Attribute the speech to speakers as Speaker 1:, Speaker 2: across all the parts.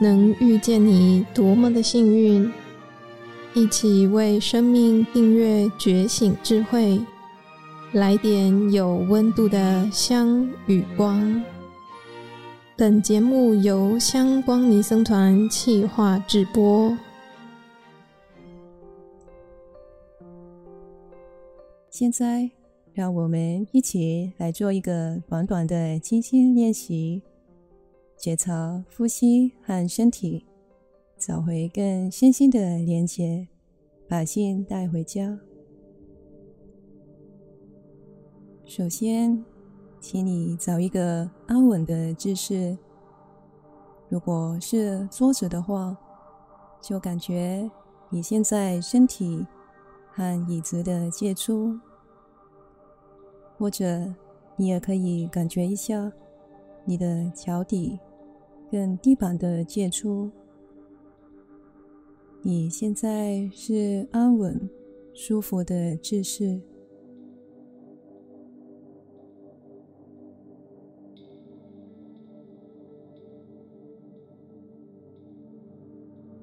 Speaker 1: 能遇见你多么的幸运！一起为生命订阅觉醒智慧，来点有温度的香与光。本节目由香光尼僧团企划制播。
Speaker 2: 现在，让我们一起来做一个短短的静心练习，觉察呼吸和身体，找回更身心的连接，把心带回家。首先，请你找一个安稳的姿势。如果是坐着的话，就感觉你现在身体和椅子的接触。或者，你也可以感觉一下你的脚底跟地板的接触。你现在是安稳、舒服的姿势。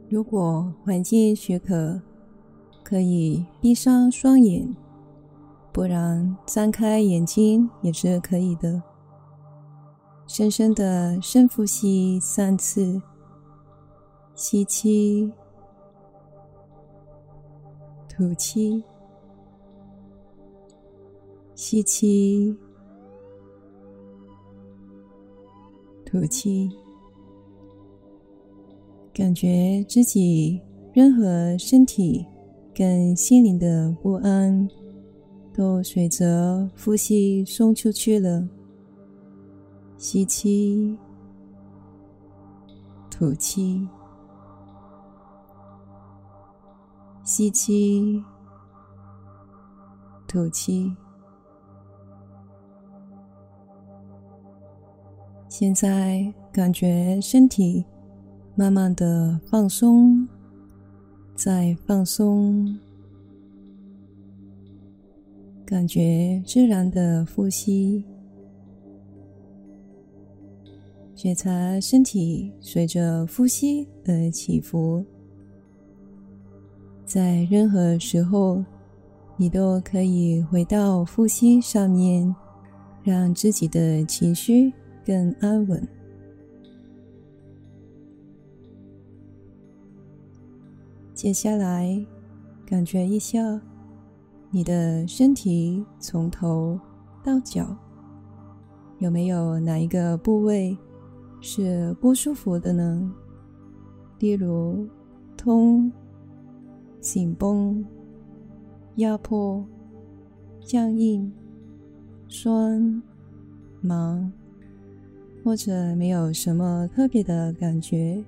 Speaker 2: 如果环境许可，可以闭上双眼。不然，张开眼睛也是可以的。深深的深呼吸三次，吸气，吐气，吸气，吐气。感觉自己任何身体跟心灵的不安。都随着呼吸送出去了。吸气，吐气，吸气，吐气。现在感觉身体慢慢的放松，再放松。感觉自然的呼吸，觉察身体随着呼吸而起伏。在任何时候，你都可以回到呼吸上面，让自己的情绪更安稳。接下来，感觉一下。你的身体从头到脚，有没有哪一个部位是不舒服的呢？例如痛、紧绷、压迫、僵硬、酸、麻，或者没有什么特别的感觉？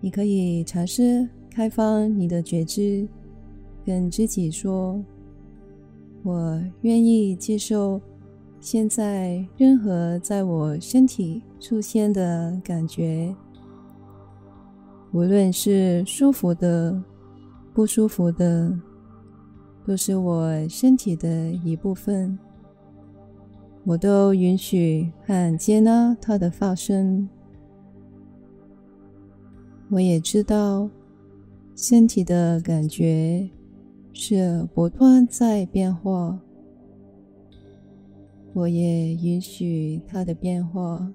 Speaker 2: 你可以尝试开放你的觉知。跟自己说：“我愿意接受现在任何在我身体出现的感觉，无论是舒服的、不舒服的，都是我身体的一部分。我都允许和接纳它的发生。我也知道身体的感觉。”是不断在变化，我也允许它的变化。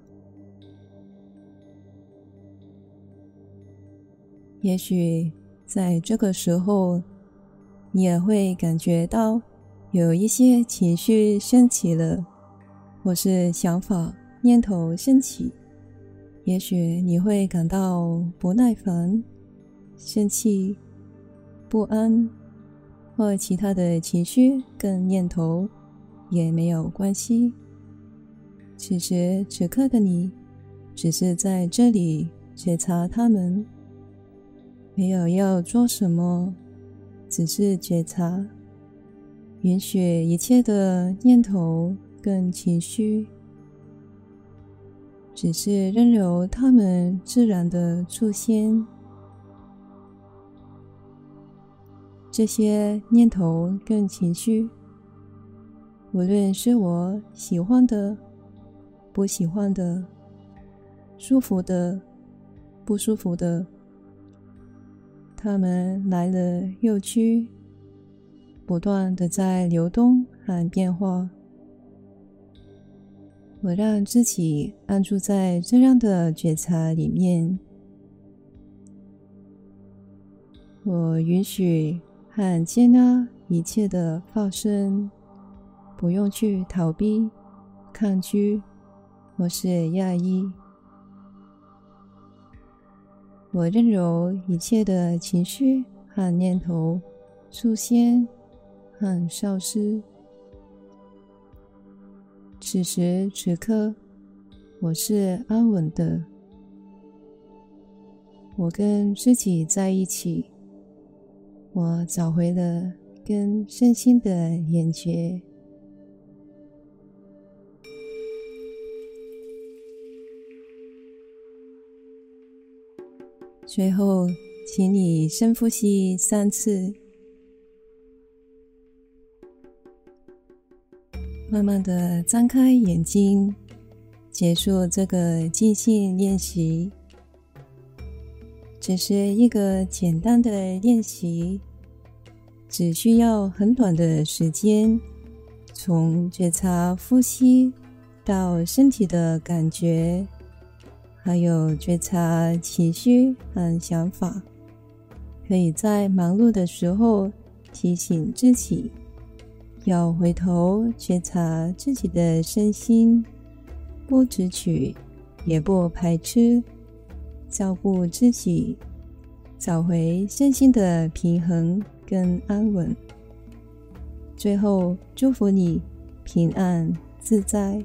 Speaker 2: 也许在这个时候，你也会感觉到有一些情绪升起了，或是想法、念头升起。也许你会感到不耐烦、生气、不安。或其他的情绪跟念头也没有关系。此时此刻的你，只是在这里觉察他们，没有要做什么，只是觉察，允许一切的念头跟情绪，只是任由他们自然的出现。这些念头跟情绪，无论是我喜欢的、不喜欢的，舒服的、不舒服的，它们来了又去，不断的在流动和变化。我让自己安住在这样的觉察里面，我允许和接纳一切的发生，不用去逃避、抗拒或是压抑。我任由一切的情绪和念头出现和消失。此时此刻，我是安稳的。我跟自己在一起，我找回了跟身心的连接。最后，请你深呼吸三次。慢慢的张开眼睛，结束这个静心练习。只是一个简单的练习，只需要很短的时间，从觉察呼吸到身体的感觉，还有觉察情绪和想法，可以在忙碌的时候提醒自己。要回头觉察自己的身心，不执取，也不排斥，照顾自己，找回身心的平衡跟安稳。最后，祝福你平安自在。